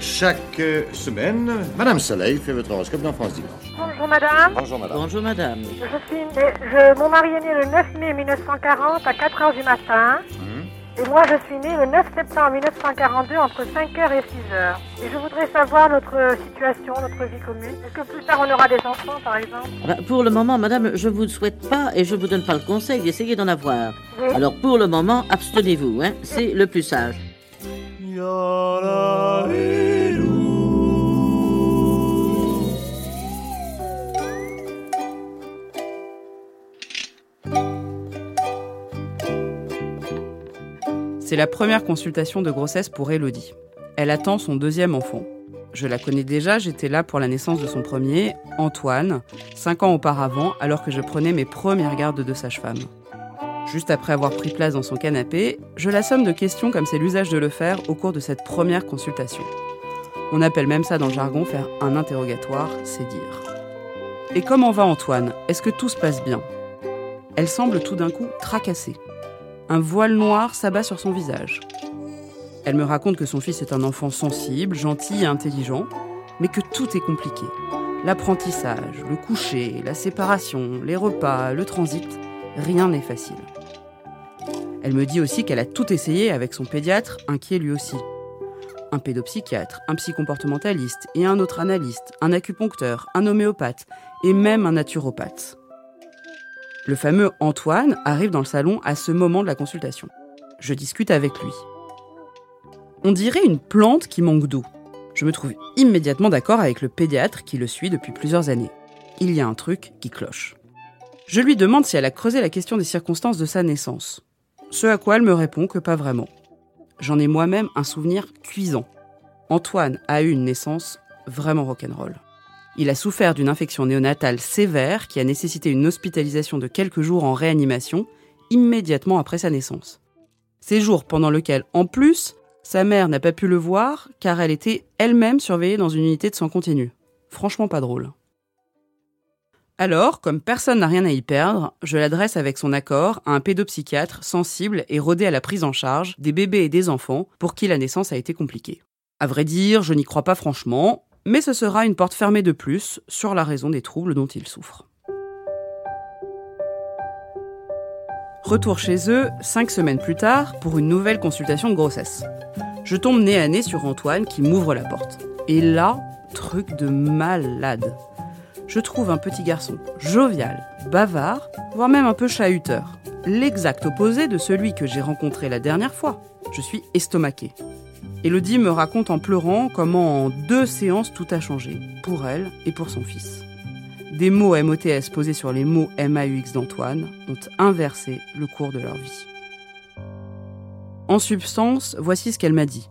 Chaque semaine, Madame Soleil fait votre horoscope dans France Dimanche. Bonjour madame. Bonjour Madame. Bonjour madame. Je suis née- je- mon mari est né le 9 mai 1940 à 4 heures du matin. Et moi je suis née le 9 septembre 1942 entre 5h et 6h. Et je voudrais savoir notre situation, notre vie commune. Est-ce que plus tard on aura des enfants par exemple? Bah, pour le moment, madame, je vous le souhaite pas et je vous donne pas le conseil d'essayer d'en avoir. Oui. Alors pour le moment, abstenez-vous, hein, c'est le plus sage. C'est la première consultation de grossesse pour Elodie. Elle attend son deuxième enfant. Je la connais déjà, j'étais là pour la naissance de son premier, Antoine, cinq ans auparavant, alors que je prenais mes premières gardes de sage-femme. Juste après avoir pris place dans son canapé, je l'assomme de questions comme c'est l'usage de le faire au cours de cette première consultation. On appelle même ça dans le jargon faire un interrogatoire, c'est dire. Et comment va Antoine? Est-ce que tout se passe bien? Elle semble tout d'un coup tracassée. Un voile noir s'abat sur son visage. Elle me raconte que son fils est un enfant sensible, gentil et intelligent, mais que tout est compliqué. L'apprentissage, le coucher, la séparation, les repas, le transit, rien n'est facile. Elle me dit aussi qu'elle a tout essayé avec son pédiatre, inquiet lui aussi. Un pédopsychiatre, un psychomportementaliste et un autre analyste, un acupuncteur, un homéopathe et même un naturopathe. Le fameux Antoine arrive dans le salon à ce moment de la consultation. Je discute avec lui. On dirait une plante qui manque d'eau. Je me trouve immédiatement d'accord avec le pédiatre qui le suit depuis plusieurs années. Il y a un truc qui cloche. Je lui demande si elle a creusé la question des circonstances de sa naissance. Ce à quoi elle me répond que pas vraiment. J'en ai moi-même un souvenir cuisant. Antoine a eu une naissance vraiment rock'n'roll. Il a souffert d'une infection néonatale sévère qui a nécessité une hospitalisation de quelques jours en réanimation immédiatement après sa naissance. Ces jours pendant lesquels, en plus, sa mère n'a pas pu le voir car elle était elle-même surveillée dans une unité de soins continu. Franchement pas drôle. Alors, comme personne n'a rien à y perdre, je l'adresse avec son accord à un pédopsychiatre sensible et rodé à la prise en charge des bébés et des enfants pour qui la naissance a été compliquée. À vrai dire, je n'y crois pas franchement, mais ce sera une porte fermée de plus sur la raison des troubles dont il souffre. Retour chez eux, cinq semaines plus tard, pour une nouvelle consultation de grossesse. Je tombe nez à nez sur Antoine qui m'ouvre la porte. Et là, truc de malade. Je trouve un petit garçon jovial, bavard, voire même un peu chahuteur. L'exact opposé de celui que j'ai rencontré la dernière fois. Je suis estomaquée. Elodie me raconte en pleurant comment en deux séances tout a changé, pour elle et pour son fils. Des mots MOTS posés sur les mots MAUX d'Antoine ont inversé le cours de leur vie. En substance, voici ce qu'elle m'a dit.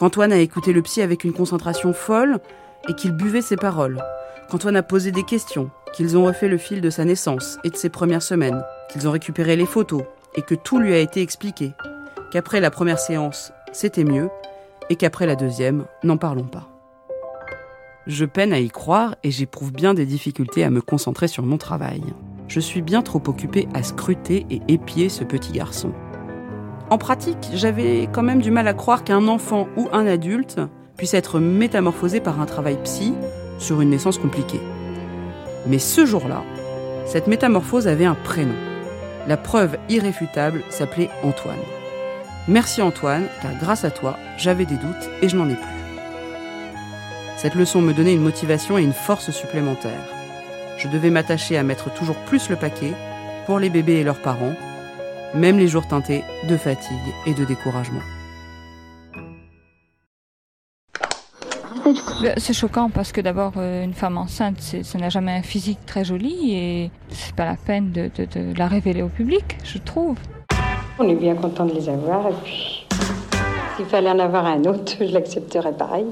Qu'Antoine a écouté le psy avec une concentration folle et qu'il buvait ses paroles. Qu'Antoine a posé des questions, qu'ils ont refait le fil de sa naissance et de ses premières semaines, qu'ils ont récupéré les photos et que tout lui a été expliqué. Qu'après la première séance, c'était mieux et qu'après la deuxième, n'en parlons pas. Je peine à y croire et j'éprouve bien des difficultés à me concentrer sur mon travail. Je suis bien trop occupée à scruter et épier ce petit garçon. En pratique, j'avais quand même du mal à croire qu'un enfant ou un adulte puisse être métamorphosé par un travail psy sur une naissance compliquée. Mais ce jour-là, cette métamorphose avait un prénom. La preuve irréfutable s'appelait Antoine. Merci Antoine, car grâce à toi, j'avais des doutes et je n'en ai plus. Cette leçon me donnait une motivation et une force supplémentaires. Je devais m'attacher à mettre toujours plus le paquet pour les bébés et leurs parents, même les jours teintés de fatigue et de découragement. Ben, C'est choquant parce que d'abord, euh, une femme enceinte, ça n'a jamais un physique très joli et c'est pas la peine de la révéler au public, je trouve. On est bien content de les avoir et puis s'il fallait en avoir un autre, je l'accepterais pareil.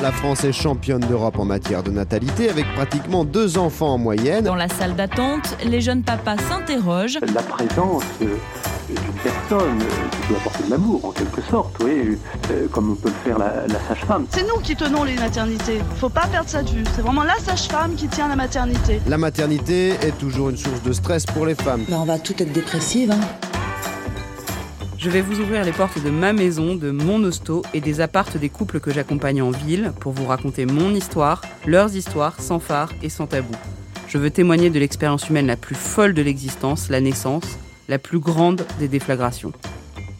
La France est championne d'Europe en matière de natalité avec pratiquement deux enfants en moyenne. Dans la salle d'attente, les jeunes papas s'interrogent. la présence euh, d'une personne euh, qui peut apporter de l'amour en quelque sorte, oui, euh, comme on peut le faire la, la sage-femme. C'est nous qui tenons les maternités. Faut pas perdre ça de vue. C'est vraiment la sage-femme qui tient la maternité. La maternité est toujours une source de stress pour les femmes. Ben, on va toutes être dépressives. Hein. Je vais vous ouvrir les portes de ma maison, de mon hosto et des appartes des couples que j'accompagne en ville pour vous raconter mon histoire, leurs histoires, sans phare et sans tabou. Je veux témoigner de l'expérience humaine la plus folle de l'existence, la naissance, la plus grande des déflagrations.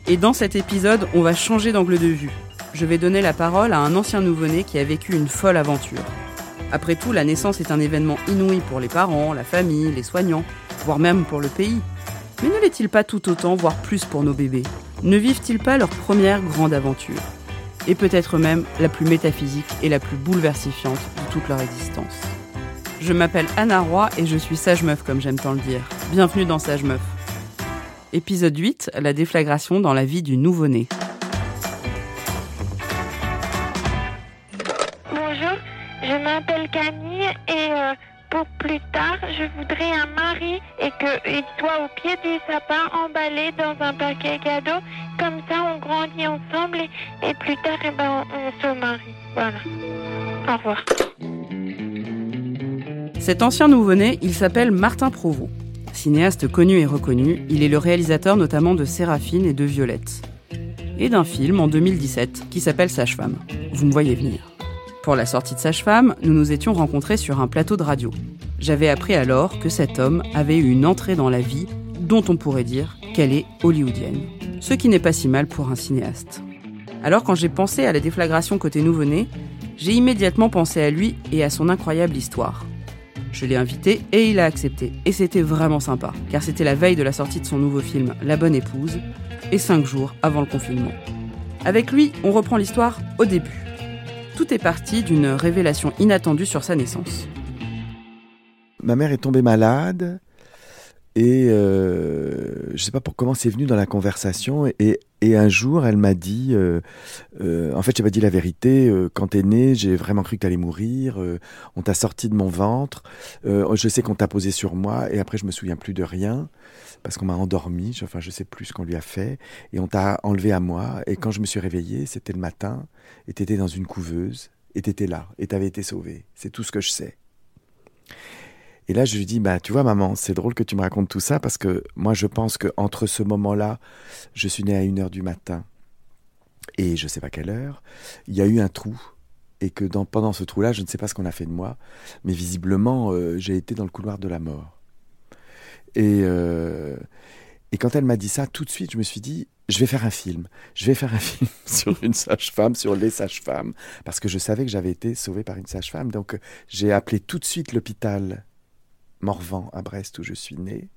Et dans cet épisode, on va changer d'angle de vue. Je vais donner la parole à un ancien nouveau-né qui a vécu une folle aventure. Après tout, la naissance est un événement inouï pour les parents, la famille, les soignants, voire même pour le pays. Mais ne l'est-il pas tout autant, voire plus pour nos bébés? Ne vivent-ils pas leur première grande aventure? Et peut-être même la plus métaphysique et la plus bouleversifiante de toute leur existence. Je m'appelle Anna Roy et je suis sage meuf comme j'aime tant le dire. Bienvenue dans Sage Meuf. Épisode 8, la déflagration dans la vie du nouveau-né. Bonjour, je m'appelle Camille et euh, pour plus tard, je voudrais un mari et qu'il soit au pied du sapin emballé dans un paquet cadeau. Comme ça, on grandit ensemble et, et plus tard, eh ben, on, on se marie. Voilà. Au revoir. Cet ancien nouveau-né, il s'appelle Martin Provost. Cinéaste connu et reconnu, il est le réalisateur notamment de Séraphine et de Violette. Et d'un film en 2017 qui s'appelle Sage-Femme. Vous me voyez venir. Pour la sortie de Sage-Femme, nous nous étions rencontrés sur un plateau de radio. J'avais appris alors que cet homme avait eu une entrée dans la vie dont on pourrait dire qu'elle est hollywoodienne. Ce qui n'est pas si mal pour un cinéaste. Alors quand j'ai pensé à la déflagration côté nouveau-né, j'ai immédiatement pensé à lui et à son incroyable histoire. Je l'ai invité et il a accepté. Et c'était vraiment sympa, car c'était la veille de la sortie de son nouveau film La Bonne Épouse, et cinq jours avant le confinement. Avec lui, on reprend l'histoire au début. Tout est parti d'une révélation inattendue sur sa naissance. Ma mère est tombée malade et euh, je sais pas pour comment c'est venu dans la conversation un jour elle m'a dit euh, euh, en fait j'ai pas dit la vérité euh, quand t'es né j'ai vraiment cru que t'allais mourir euh, on t'a sorti de mon ventre euh, je sais qu'on t'a posé sur moi et après je me souviens plus de rien parce qu'on m'a endormi enfin je sais plus ce qu'on lui a fait et on t'a enlevé à moi et quand je me suis réveillé c'était le matin et t'étais dans une couveuse et t'étais là et t'avais été sauvé c'est tout ce que je sais et là, je lui dis, bah, tu vois, maman, c'est drôle que tu me racontes tout ça parce que moi, je pense que entre ce moment-là, je suis né à 1h du matin et je sais pas quelle heure, il y a eu un trou et que pendant ce trou-là, je ne sais pas ce qu'on a fait de moi, mais visiblement, euh, j'ai été dans le couloir de la mort. Et, euh, et quand elle m'a dit ça, tout de suite, je me suis dit, je vais faire un film. Je vais faire un film sur une sage-femme, sur les sages-femmes, parce que je savais que j'avais été sauvé par une sage-femme. Donc, j'ai appelé tout de suite l'hôpital Morvan à Brest où je suis né.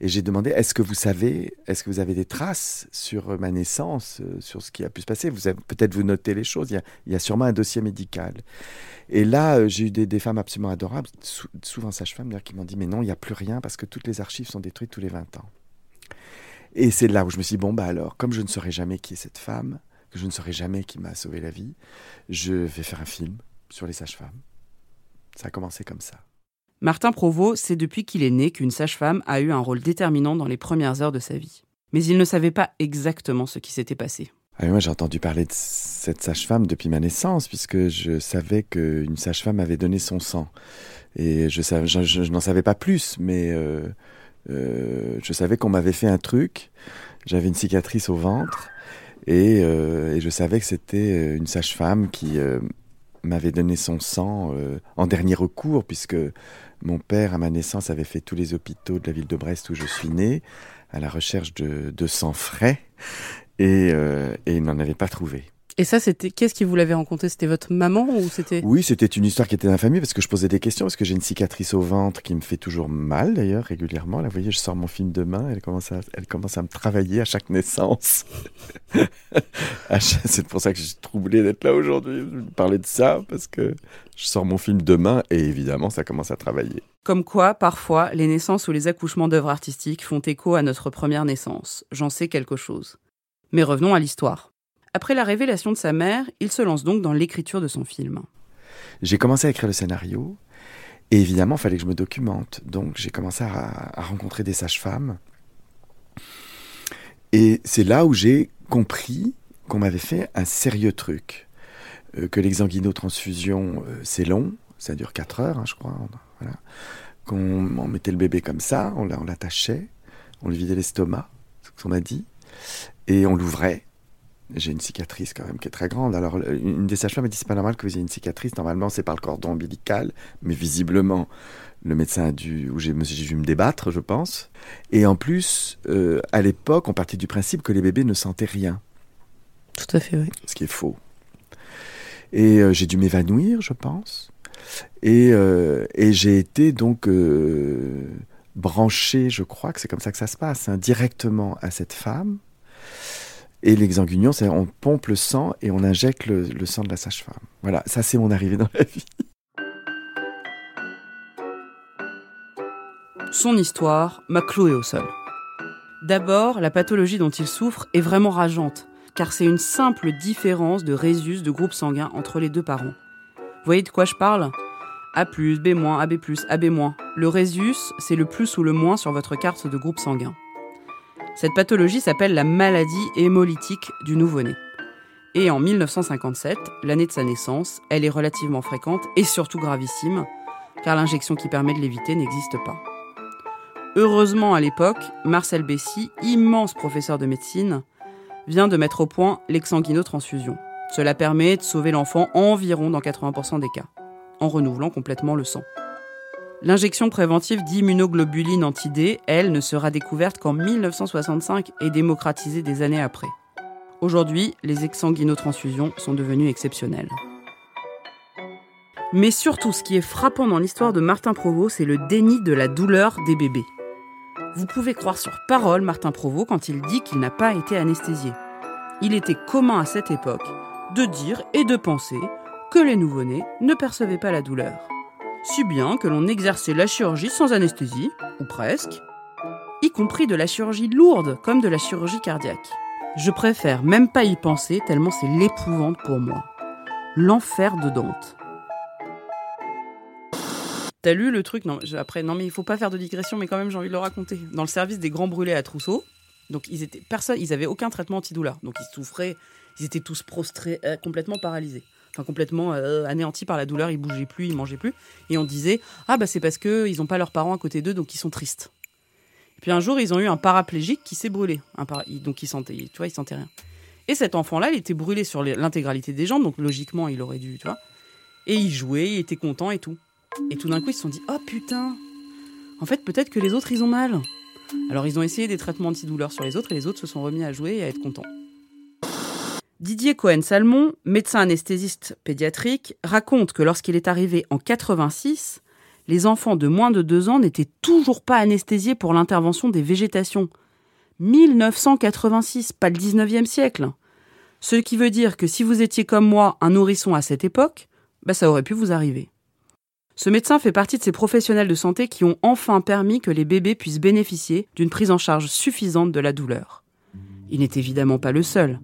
Et j'ai demandé, est-ce que vous savez, est-ce que vous avez des traces sur euh, ma naissance, euh, sur ce qui a pu se passer? Vous peut-être vous notez les choses. Il y a, il sûrement un dossier médical. Et là, euh, j'ai eu des, femmes absolument adorables, sou- souvent sages-femmes d'ailleurs, qui m'ont dit, mais non, il n'y a plus rien parce que toutes les archives sont détruites tous les 20 ans. Et c'est là où je me suis dit, bon, bah alors, comme je ne saurais jamais qui est cette femme, que je ne saurais jamais qui m'a sauvé la vie, je vais faire un film sur les sages-femmes. Ça a commencé comme ça. Martin Provost, c'est depuis qu'il est né qu'une sage-femme a eu un rôle déterminant dans les premières heures de sa vie. Mais il ne savait pas exactement ce qui s'était passé. Ah moi, j'ai entendu parler de cette sage-femme depuis ma naissance, puisque je savais qu'une sage-femme avait donné son sang. Et je, n'en savais pas plus, mais euh, euh, je savais qu'on m'avait fait un truc. J'avais une cicatrice au ventre, et, euh, je savais que c'était une sage-femme qui m'avait donné son sang euh, en dernier recours, puisque mon père, à ma naissance, avait fait tous les hôpitaux de la ville de Brest où je suis né, à la recherche de, de sang frais, et, euh, et il n'en avait pas trouvé. Et ça, c'était qu'est-ce qui vous l'avait rencontré C'était votre maman ou c'était? Oui, c'était une histoire qui était dans la famille parce que je posais des questions, parce que j'ai une cicatrice au ventre qui me fait toujours mal d'ailleurs régulièrement. Là, vous voyez, je sors mon film demain, elle commence à, elle commence à me travailler à chaque naissance. Chaque- C'est pour ça que je suis troublé d'être là aujourd'hui, de parler de ça, parce que je sors mon film demain et évidemment, ça commence à travailler. Comme quoi, parfois, les naissances ou les accouchements d'œuvres artistiques font écho à notre première naissance. J'en sais quelque chose. Mais revenons à l'histoire. Après la révélation de sa mère, il se lance donc dans l'écriture de son film. J'ai commencé à écrire le scénario et évidemment, il fallait que je me documente. Donc, j'ai commencé à, rencontrer des sages-femmes. Et c'est là où j'ai compris qu'on m'avait fait un sérieux truc. Euh, que l'exanguinotransfusion, euh, c'est long, ça dure 4 heures, hein, je crois. Qu'on on mettait le bébé comme ça, on l'a- on l'attachait, on lui vidait l'estomac, ce qu'on m'a dit. et on l'ouvrait. J'ai une cicatrice quand même qui est très grande. Alors, une des sages-femmes m'a dit c'est pas normal que vous ayez une cicatrice. Normalement, c'est par le cordon ombilical, mais visiblement, le médecin a dû, où j'ai dû me débattre, je pense. Et en plus, euh, à l'époque, on partait du principe que les bébés ne sentaient rien. Tout à fait, oui. Ce qui est faux. Et euh, j'ai dû m'évanouir, je pense. Et, euh, et j'ai été donc branché, je crois que c'est comme ça que ça se passe, hein, directement à cette femme et l'exanguignon, c'est on pompe le sang et on injecte le, sang de la sage-femme. Voilà, ça c'est mon arrivée dans la vie. Son histoire m'a cloué au sol. D'abord, la pathologie dont il souffre est vraiment rageante, car c'est une simple différence de résus de groupe sanguin entre les deux parents. Vous voyez de quoi je parle? A+, B-, AB+, AB-. Le résus, c'est le plus ou le moins sur votre carte de groupe sanguin. Cette pathologie s'appelle la maladie hémolytique du nouveau-né. Et en 1957, l'année de sa naissance, elle est relativement fréquente et surtout gravissime, car l'injection qui permet de l'éviter n'existe pas. Heureusement à l'époque, Marcel Bessy, immense professeur de médecine, vient de mettre au point l'exsanguinotransfusion. Cela permet de sauver l'enfant environ dans 80% des cas, en renouvelant complètement le sang. L'injection préventive d'immunoglobuline anti-D, elle, ne sera découverte qu'en 1965 et démocratisée des années après. Aujourd'hui, les exsanguinotransfusions sont devenues exceptionnelles. Mais surtout, ce qui est frappant dans l'histoire de Martin Provost, c'est le déni de la douleur des bébés. Vous pouvez croire sur parole Martin Provost quand il dit qu'il n'a pas été anesthésié. Il était commun à cette époque de dire et de penser que les nouveau-nés ne percevaient pas la douleur si bien que l'on exerçait la chirurgie sans anesthésie, ou presque, y compris de la chirurgie lourde comme de la chirurgie cardiaque. Je préfère même pas y penser tellement c'est l'épouvante pour moi. L'enfer de Dante. T'as lu le truc? Non, après, non mais il faut pas faire de digression, mais quand même j'ai envie de le raconter. Dans le service des grands brûlés à Trousseau, donc ils étaient personne, ils avaient aucun traitement antidouleur, donc ils souffraient, ils étaient tous prostrés, euh, complètement paralysés complètement euh, anéantis par la douleur, ils bougeaient plus, ils mangeaient plus. Et on disait ah bah c'est parce que ils ont pas leurs parents à côté d'eux, donc ils sont tristes. Et puis un jour, ils ont eu un paraplégique qui s'est brûlé, donc il sentait rien. Et cet enfant-là, il était brûlé sur l'intégralité des jambes, donc logiquement, il aurait dû, tu vois. Et il jouait, il était content et tout. Et tout d'un coup, ils se sont dit oh putain, en fait peut-être que les autres ils ont mal. Alors ils ont essayé des traitements antidouleurs sur les autres et les autres se sont remis à jouer et à être contents. Didier Cohen-Salmon, médecin anesthésiste pédiatrique, raconte que lorsqu'il est arrivé en 86, les enfants de moins de 2 ans n'étaient toujours pas anesthésiés pour l'intervention des végétations. 1986, pas le 19e siècle. Ce qui veut dire que si vous étiez comme moi un nourrisson à cette époque, bah ça aurait pu vous arriver. Ce médecin fait partie de ces professionnels de santé qui ont enfin permis que les bébés puissent bénéficier d'une prise en charge suffisante de la douleur. Il n'est évidemment pas le seul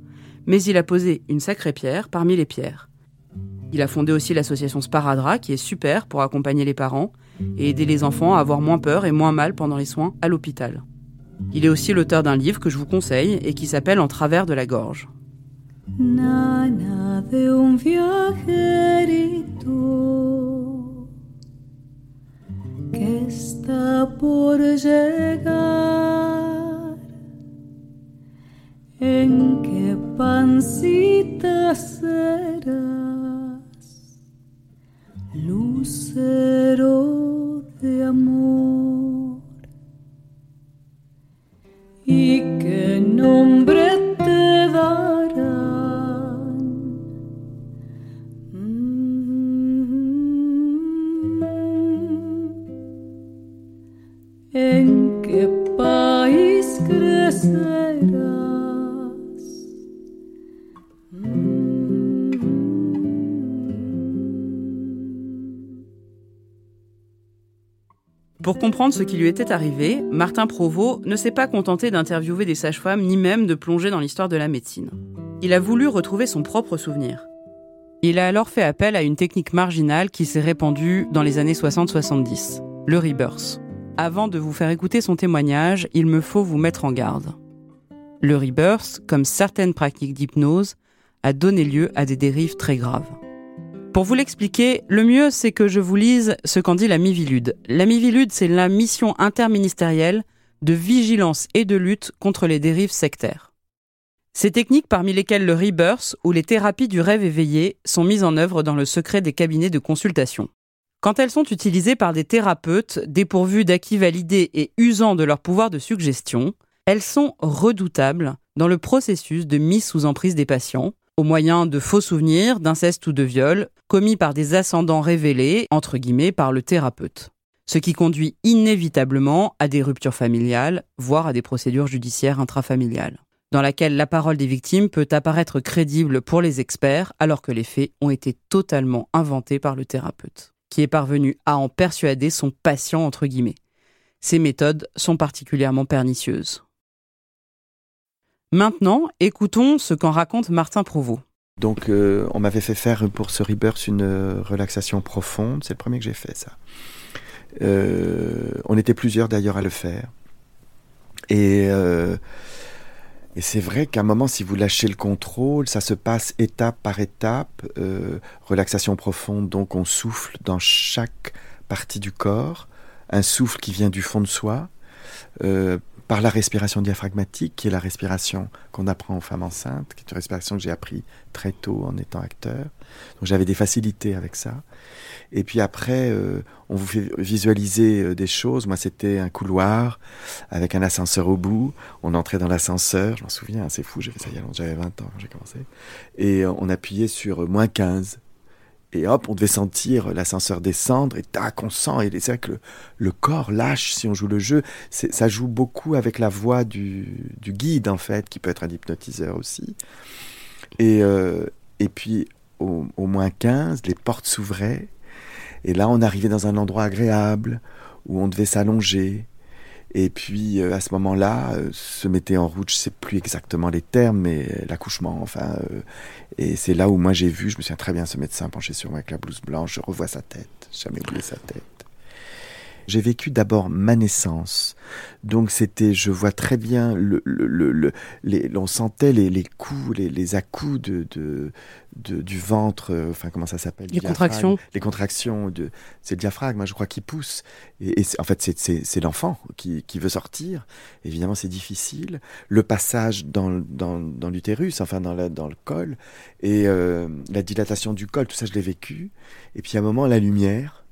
mais il a posé une sacrée pierre parmi les pierres. Il a fondé aussi l'association Sparadra, qui est super pour accompagner les parents et aider les enfants à avoir moins peur et moins mal pendant les soins à l'hôpital. Il est aussi l'auteur d'un livre que je vous conseille et qui s'appelle En travers de la gorge. En qué pancita serás, lucero de amor, y qué nombre te darán. Mm. En qué país crecerás. Pour comprendre ce qui lui était arrivé, Martin Provost ne s'est pas contenté d'interviewer des sages-femmes ni même de plonger dans l'histoire de la médecine. Il a voulu retrouver son propre souvenir. Il a alors fait appel à une technique marginale qui s'est répandue dans les années 60-70, le rebirth. Avant de vous faire écouter son témoignage, il me faut vous mettre en garde. Le rebirth, comme certaines pratiques d'hypnose, a donné lieu à des dérives très graves. Pour vous l'expliquer, le mieux c'est que je vous lise ce qu'en dit la Mivilude. La Mivilude, c'est la mission interministérielle de vigilance et de lutte contre les dérives sectaires. Ces techniques, parmi lesquelles le rebirth ou les thérapies du rêve éveillé, sont mises en œuvre dans le secret des cabinets de consultation. Quand elles sont utilisées par des thérapeutes dépourvus d'acquis validés et usant de leur pouvoir de suggestion, elles sont redoutables dans le processus de mise sous emprise des patients, au moyen de faux souvenirs, d'inceste ou de viol, commis par des ascendants révélés, entre guillemets, par le thérapeute. Ce qui conduit inévitablement à des ruptures familiales, voire à des procédures judiciaires intrafamiliales, dans laquelle la parole des victimes peut apparaître crédible pour les experts, alors que les faits ont été totalement inventés par le thérapeute, qui est parvenu à en persuader son patient. Ces méthodes sont particulièrement pernicieuses. Maintenant, écoutons ce qu'en raconte Martin Provost. Donc, euh, on m'avait fait faire pour ce rebirth une euh, relaxation profonde. C'est le premier que j'ai fait, ça. Euh, on était plusieurs d'ailleurs à le faire. Et, c'est vrai qu'à un moment, si vous lâchez le contrôle, ça se passe étape par étape. Relaxation profonde, donc on souffle dans chaque partie du corps. Un souffle qui vient du fond de soi. Par la respiration diaphragmatique, qui est la respiration qu'on apprend aux femmes enceintes, qui est une respiration que j'ai appris très tôt en étant acteur. Donc j'avais des facilités avec ça. Et puis après, euh, on vous fait visualiser euh, des choses. Moi, c'était un couloir avec un ascenseur au bout. On entrait dans l'ascenseur, je m'en souviens, c'est fou, y a j'avais 20 ans quand j'ai commencé. Et euh, on appuyait sur moins 15. Et hop, on devait sentir l'ascenseur descendre et tac, on sent. Et c'est vrai que le, corps lâche si on joue le jeu. Ça joue beaucoup avec la voix du, du, guide, en fait, qui peut être un hypnotiseur aussi. Et, euh, et puis, au, au, moins 15, les portes s'ouvraient. Et là, on arrivait dans un endroit agréable où on devait s'allonger. Et puis, euh, à ce moment-là, euh, se mettait en route, je sais plus exactement les termes, mais l'accouchement, enfin. Euh, et c'est là où moi j'ai vu, je me souviens très bien ce médecin penché sur moi avec la blouse blanche, je revois sa tête, jamais oublié sa tête. J'ai vécu d'abord ma naissance. Donc c'était, je vois très bien, le, le, le, les, on sentait les, les coups, les, les à-coups de, de, de, du ventre, euh, enfin comment ça s'appelle? Les contractions. Les contractions, de, c'est le diaphragme, hein, je crois, qui pousse. Et, et en fait, c'est l'enfant qui, qui veut sortir. Évidemment, c'est difficile. Le passage dans, dans, dans l'utérus, enfin dans, la, dans le col, et euh, la dilatation du col, tout ça, je l'ai vécu. Et puis à un moment, la lumière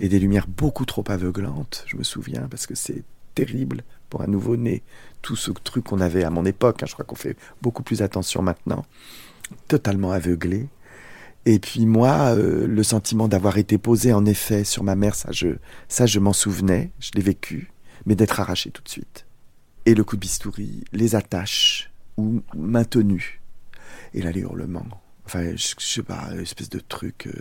et des lumières beaucoup trop aveuglantes, je me souviens, parce que c'est terrible pour un nouveau-né. Tout ce truc qu'on avait à mon époque, hein, je crois qu'on fait beaucoup plus attention maintenant, totalement aveuglé. Et puis moi, euh, le sentiment d'avoir été posé en effet sur ma mère, ça je, ça, je m'en souvenais, je l'ai vécu, mais d'être arraché tout de suite. Et le coup de bistouri, les attaches, ou maintenues. Et là, les hurlements. Enfin, je, je sais pas, espèce de truc, euh,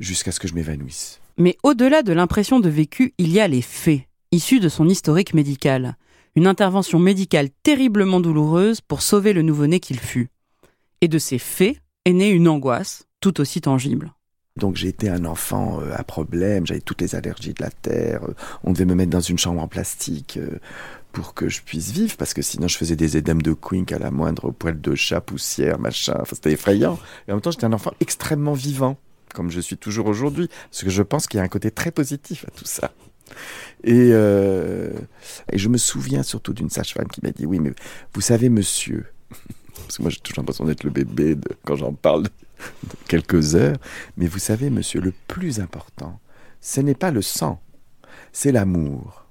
jusqu'à ce que je m'évanouisse. Mais au-delà de l'impression de vécu, il y a les faits, issus de son historique médical. Une intervention médicale terriblement douloureuse pour sauver le nouveau-né qu'il fut. Et de ces faits est née une angoisse tout aussi tangible. Donc été un enfant euh, à problème, j'avais toutes les allergies de la terre, euh, on devait me mettre dans une chambre en plastique euh, pour que je puisse vivre, parce que sinon je faisais des édèmes de quink à la moindre poil de chat, poussière, machin, c'était effrayant. Et en même temps j'étais un enfant extrêmement vivant comme je suis toujours aujourd'hui, parce que je pense qu'il y a un côté très positif à tout ça. Et, euh, je me souviens surtout d'une sage-femme qui m'a dit, oui, mais vous savez, monsieur, parce que moi j'ai toujours l'impression d'être le bébé quand j'en parle de quelques heures, mais vous savez, monsieur, le plus important, ce n'est pas le sang, c'est l'amour.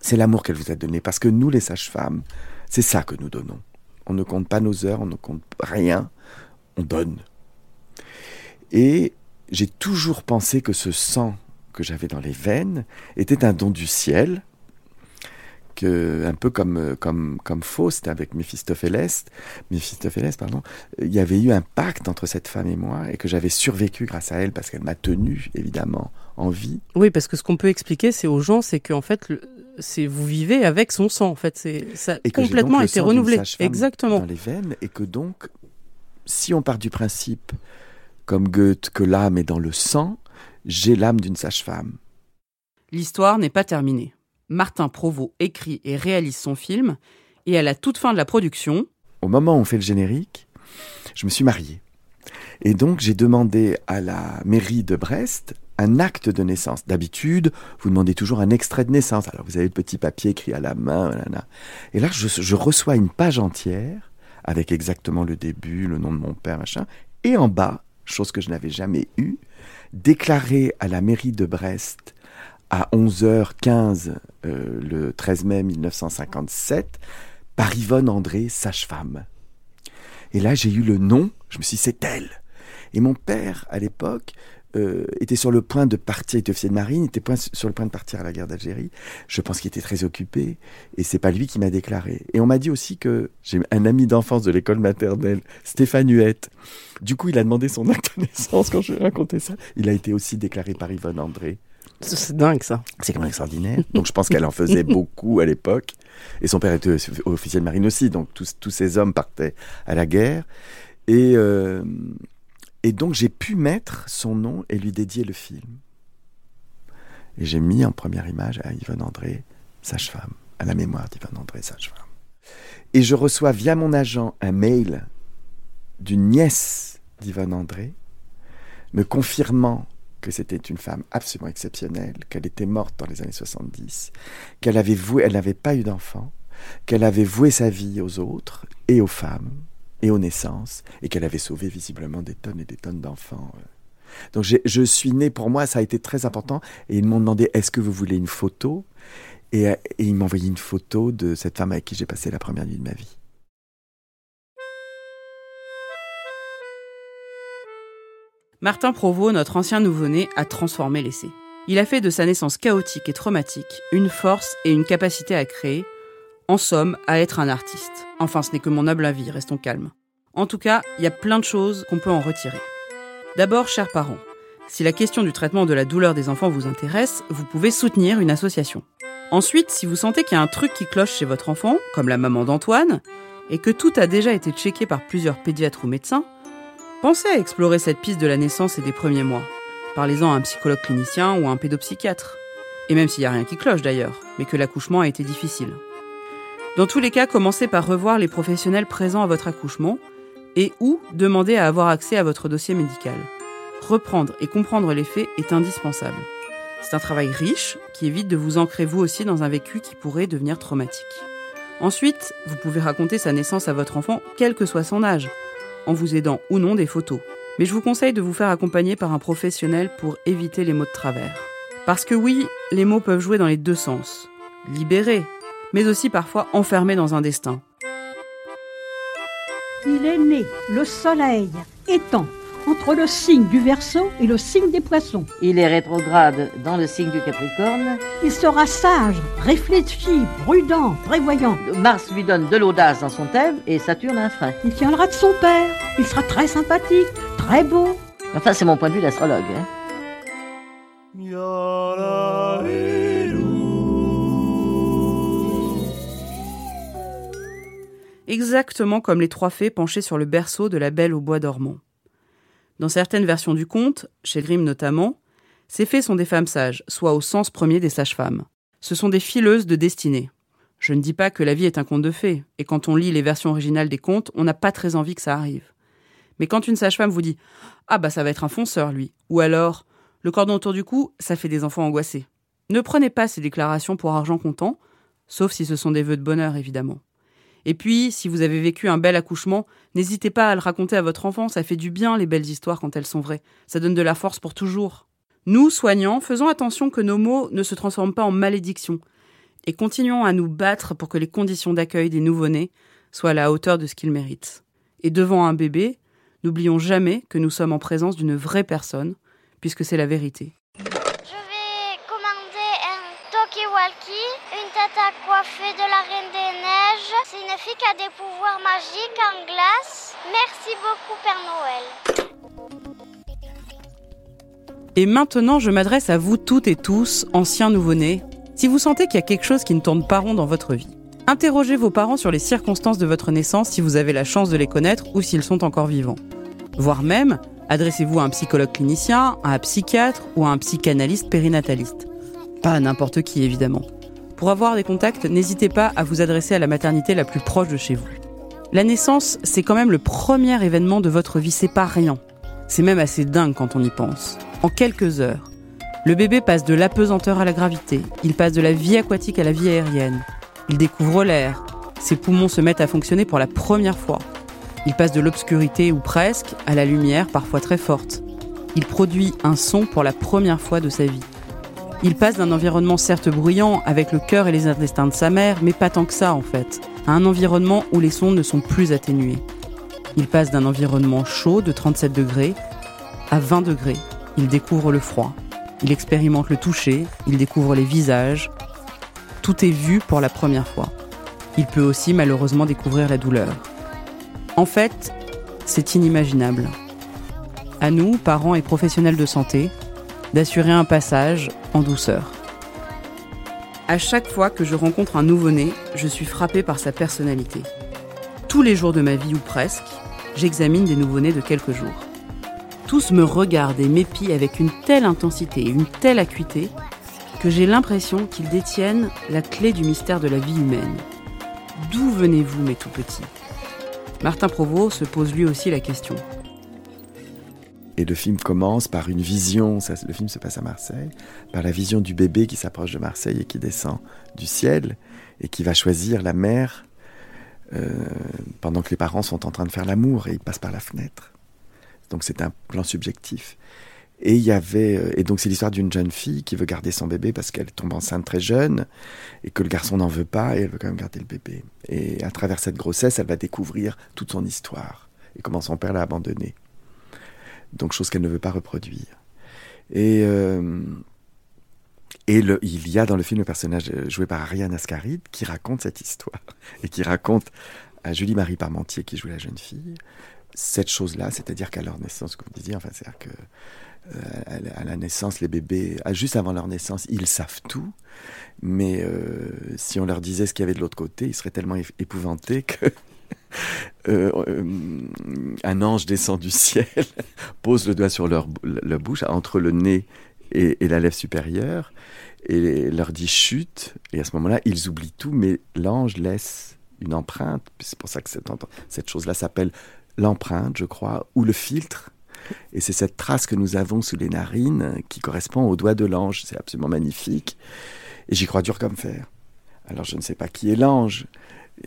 C'est l'amour qu'elle vous a donné, parce que nous, les sages-femmes, c'est ça que nous donnons. On ne compte pas nos heures, on ne compte rien, on donne. Et j'ai toujours pensé que ce sang que j'avais dans les veines était un don du ciel, que, un peu comme, comme, comme Faust avec Méphistophélès, Méphistophélès, pardon, il y avait eu un pacte entre cette femme et moi et que j'avais survécu grâce à elle parce qu'elle m'a tenu évidemment en vie. Oui, parce que ce qu'on peut expliquer, c'est aux gens, c'est qu'en fait, c'est vous vivez avec son sang. En fait, c'est ça a complètement été renouvelé. Exactement. Dans les veines et que donc, si on part du principe comme Goethe que l'âme est dans le sang, j'ai l'âme d'une sage-femme. L'histoire n'est pas terminée. Martin Provost écrit et réalise son film, et à la toute fin de la production, au moment où on fait le générique, je me suis marié. Et donc j'ai demandé à la mairie de Brest un acte de naissance. D'habitude, vous demandez toujours un extrait de naissance. Alors vous avez le petit papier écrit à la main. nanana. Et là, je, je reçois une page entière avec exactement le début, le nom de mon père, machin. Et en bas, chose que je n'avais jamais eue, déclaré à la mairie de Brest à 11h15 euh, le 13 mai 1957 par Yvonne André, sage-femme. Et là, j'ai eu le nom, je me suis dit, c'est elle. Et mon père, à l'époque, euh, était sur le point de partir, il était officier de marine, il était point- sur le point de partir à la guerre d'Algérie. Je pense qu'il était très occupé, et c'est pas lui qui m'a déclaré. Et on m'a dit aussi que j'ai un ami d'enfance de l'école maternelle, Stéphane Huette. Du coup, il a demandé son acte de naissance quand je lui ai raconté ça. Il a été aussi déclaré par Yvonne André. C'est dingue ça. C'est quand même extraordinaire. Donc je pense qu'elle en faisait beaucoup à l'époque. Et son père était officier de marine aussi. Donc tous, tous ces hommes partaient à la guerre. Et, euh, et donc j'ai pu mettre son nom et lui dédier le film. Et j'ai mis en première image à Yvonne André, sage-femme, à la mémoire d'Yvonne André, sage-femme. Et je reçois via mon agent un mail d'une nièce d'Yvonne André, me confirmant que c'était une femme absolument exceptionnelle, qu'elle était morte dans les années 70, qu'elle avait voué, elle n'avait pas eu d'enfant, qu'elle avait voué sa vie aux autres et aux femmes et aux naissances, et qu'elle avait sauvé visiblement des tonnes et des tonnes d'enfants. Donc j'ai- je suis né, pour moi, ça a été très important, et ils m'ont demandé est-ce que vous voulez une photo? Et, euh, et ils m'ont envoyé une photo de cette femme avec qui j'ai passé la première nuit de ma vie. Martin Provost, notre ancien nouveau-né, a transformé l'essai. Il a fait de sa naissance chaotique et traumatique une force et une capacité à créer, en somme, à être un artiste. Enfin, ce n'est que mon humble avis, restons calmes. En tout cas, il y a plein de choses qu'on peut en retirer. D'abord, chers parents, si la question du traitement de la douleur des enfants vous intéresse, vous pouvez soutenir une association. Ensuite, si vous sentez qu'il y a un truc qui cloche chez votre enfant, comme la maman d'Antoine, et que tout a déjà été checké par plusieurs pédiatres ou médecins, Pensez à explorer cette piste de la naissance et des premiers mois. Parlez-en à un psychologue clinicien ou à un pédopsychiatre. Et même s'il n'y a rien qui cloche d'ailleurs, mais que l'accouchement a été difficile. Dans tous les cas, commencez par revoir les professionnels présents à votre accouchement et ou demander à avoir accès à votre dossier médical. Reprendre et comprendre les faits est indispensable. C'est un travail riche qui évite de vous ancrer vous aussi dans un vécu qui pourrait devenir traumatique. Ensuite, vous pouvez raconter sa naissance à votre enfant, quel que soit son âge, en vous aidant ou non des photos. Mais je vous conseille de vous faire accompagner par un professionnel pour éviter les mots de travers. Parce que oui, les mots peuvent jouer dans les deux sens. Libérer, mais aussi parfois enfermer dans un destin. Il est né, le soleil étant entre le signe du Verseau et le signe des Poissons. Il est rétrograde dans le signe du Capricorne. Il sera sage, réfléchi, prudent, prévoyant. Mars lui donne de l'audace dans son thème et Saturne un frein. Il tiendra de son père. Il sera très sympathique, très beau. Enfin, c'est mon point de vue d'astrologue. hein. Exactement comme les trois fées penchées sur le berceau de la Belle au bois dormant. Dans certaines versions du conte, chez Grimm notamment, ces fées sont des femmes sages, soit au sens premier des sages-femmes. Ce sont des fileuses de destinée. Je ne dis pas que la vie est un conte de fées, et quand on lit les versions originales des contes, on n'a pas très envie que ça arrive. Mais quand une sage-femme vous dit Ah bah ça va être un fonceur, lui, ou alors Le cordon autour du cou, ça fait des enfants angoissés. Ne prenez pas ces déclarations pour argent comptant, sauf si ce sont des vœux de bonheur, évidemment. Et puis, si vous avez vécu un bel accouchement, n'hésitez pas à le raconter à votre enfant, ça fait du bien les belles histoires quand elles sont vraies. Ça donne de la force pour toujours. Nous, soignants, faisons attention que nos mots ne se transforment pas en malédiction et continuons à nous battre pour que les conditions d'accueil des nouveau-nés soient à la hauteur de ce qu'ils méritent. Et devant un bébé, n'oublions jamais que nous sommes en présence d'une vraie personne, puisque c'est la vérité. Je vais commander un talkie-walkie, une tata coiffée de la Reine des Neiges. C'est une fille qui a des pouvoirs magiques en glace. Merci beaucoup, Père Noël. Et maintenant, je m'adresse à vous toutes et tous, anciens nouveau-nés. Si vous sentez qu'il y a quelque chose qui ne tourne pas rond dans votre vie, interrogez vos parents sur les circonstances de votre naissance si vous avez la chance de les connaître ou s'ils sont encore vivants. Voire même, adressez-vous à un psychologue clinicien, à un psychiatre ou à un psychanalyste périnataliste. Pas n'importe qui, évidemment. Pour avoir des contacts, n'hésitez pas à vous adresser à la maternité la plus proche de chez vous. La naissance, c'est quand même le premier événement de votre vie, c'est pas rien. C'est même assez dingue quand on y pense. En quelques heures, Le bébé passe de l'apesanteur à la gravité, il passe de la vie aquatique à la vie aérienne. Il découvre l'air, ses poumons se mettent à fonctionner pour la première fois. Il passe de l'obscurité ou presque à la lumière, parfois très forte. Il produit un son pour la première fois de sa vie. Il passe d'un environnement certes bruyant, avec le cœur et les intestins de sa mère, mais pas tant que ça en fait, à un environnement où les sons ne sont plus atténués. Il passe d'un environnement chaud de 37 degrés à 20 degrés. Il découvre le froid. Il expérimente le toucher, il découvre les visages. Tout est vu pour la première fois. Il peut aussi malheureusement découvrir la douleur. En fait, c'est inimaginable. À nous, parents et professionnels de santé, d'assurer un passage en douceur. À chaque fois que je rencontre un nouveau-né, je suis frappée par sa personnalité. Tous les jours de ma vie ou presque, j'examine des nouveau-nés de quelques jours. Tous me regardent et m'épient avec une telle intensité et une telle acuité que j'ai l'impression qu'ils détiennent la clé du mystère de la vie humaine. D'où venez-vous, mes tout petits Martin Provost se pose lui aussi la question. Et le film commence par une vision, ça, le film se passe à Marseille, par la vision du bébé qui s'approche de Marseille et qui descend du ciel et qui va choisir la mère euh, pendant que les parents sont en train de faire l'amour et il passe par la fenêtre. Donc c'est un plan subjectif. Et il y avait euh, et donc c'est l'histoire d'une jeune fille qui veut garder son bébé parce qu'elle tombe enceinte très jeune et que le garçon n'en veut pas et elle veut quand même garder le bébé. Et à travers cette grossesse, elle va découvrir toute son histoire et comment son père l'a abandonnée. Donc chose qu'elle ne veut pas reproduire. Et euh, et il y a dans le film le personnage joué par Ariane Ascaride qui raconte cette histoire et qui raconte à Julie-Marie Parmentier qui joue la jeune fille cette chose-là, c'est-à-dire qu'à leur naissance, comme vous disiez, enfin, c'est-à-dire que euh, à la naissance, les bébés, juste avant leur naissance, ils savent tout, mais euh, si on leur disait ce qu'il y avait de l'autre côté, ils seraient tellement épouvantés que euh, euh, un ange descend du ciel, pose le doigt sur leur, bouche, entre le nez et, et, la lèvre supérieure, et leur dit chute, et à ce moment-là, ils oublient tout, mais l'ange laisse une empreinte, c'est pour ça que cette, cette chose-là s'appelle l'empreinte, je crois, ou le filtre. Et c'est cette trace que nous avons sous les narines qui correspond au doigt de l'ange. C'est absolument magnifique. Et j'y crois dur comme fer. Alors je ne sais pas qui est l'ange,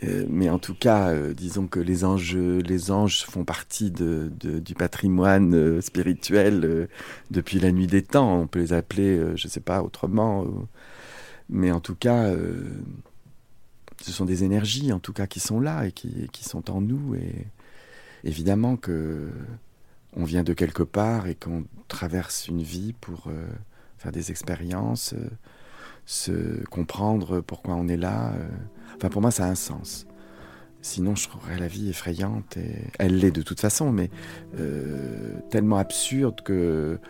euh, mais en tout cas, euh, disons que les anges, les anges font partie du patrimoine euh, spirituel depuis la nuit des temps. On peut les appeler, je ne sais pas, autrement. mais en tout cas, ce sont des énergies, en tout cas, qui sont là et qui, qui sont en nous. Et évidemment que on vient de quelque part et qu'on traverse une vie pour faire des expériences, se comprendre pourquoi on est là. Euh. Enfin, pour moi, ça a un sens. Sinon, je trouverais la vie effrayante et elle l'est de toute façon, mais euh, tellement absurde que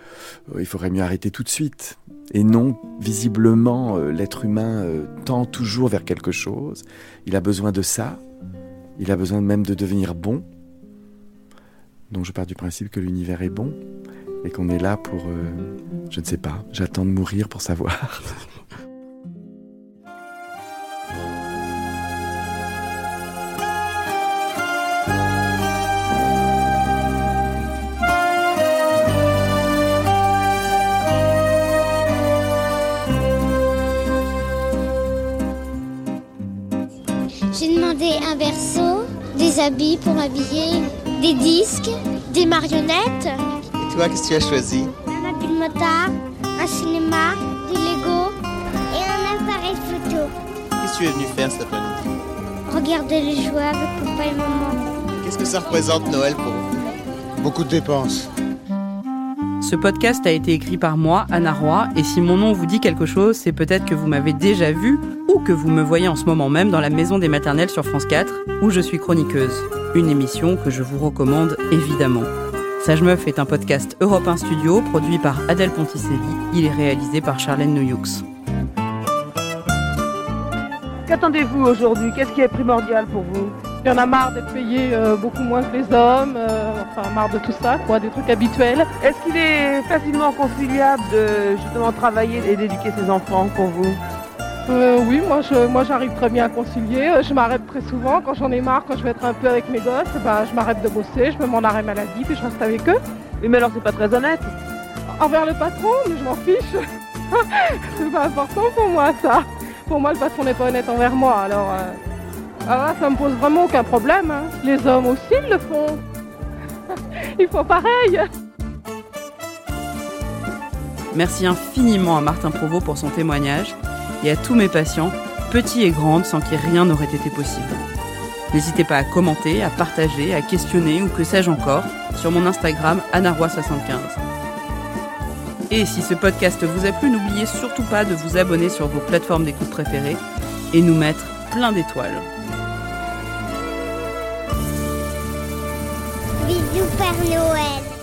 euh, il faudrait mieux arrêter tout de suite. Et non, visiblement, l'être humain tend toujours vers quelque chose. Il a besoin de ça. Il a besoin même de devenir bon. Donc je pars du principe que l'univers est bon et qu'on est là pour... Je ne sais pas, j'attends de mourir pour savoir. des habits pour m'habiller, des disques, des marionnettes, Et toi, qu'est-ce que tu as choisi? Un habit de motard, un cinéma, du Lego et un appareil photo. Qu'est-ce que tu es venu faire cet après-midi Regardez les jouets avec papa et maman. Qu'est-ce que ça représente Noël pour vous? Beaucoup de dépenses. Ce podcast a été écrit par moi, Anna Roy, et si mon nom vous dit quelque chose, c'est peut-être que vous m'avez déjà vu ou que vous me voyez en ce moment même dans la Maison des Maternelles sur France 4, où je suis chroniqueuse. Une émission que je vous recommande évidemment. Sage Meuf est un podcast Europe 1 Studio produit par Adèle Ponticelli. Il est réalisé par Charlène Noyoux. Qu'attendez-vous aujourd'hui? Qu'est-ce qui est primordial pour vous? Il y en a marre d'être payé euh, beaucoup moins que les hommes, euh, enfin marre de tout ça, quoi, des trucs habituels. Est-ce qu'il est facilement conciliable de justement travailler et d'éduquer ses enfants pour vous? Euh, oui, moi je, moi j'arrive très bien à concilier. Euh, Je m'arrête très souvent quand j'en ai marre, quand je vais être un peu avec mes gosses, bah, je m'arrête de bosser, je me mets en arrêt maladie, puis je reste avec eux. Oui, mais alors c'est pas très honnête. envers le patron, mais je m'en fiche. c'est pas important pour moi ça. Pour moi, le patron n'est pas honnête envers moi, alors euh, ah, ça me pose vraiment aucun problème. hein. Les hommes aussi ils le font. Ils font pareil. Merci infiniment à Martin Provost pour son témoignage et à tous mes patients, petits et grands, sans qui rien n'aurait été possible. N'hésitez pas à commenter, à partager, à questionner ou que sais-je encore sur mon Instagram anaroi75. Et si ce podcast vous a plu, n'oubliez surtout pas de vous abonner sur vos plateformes d'écoute préférées et nous mettre plein d'étoiles. Bisous Père Noël.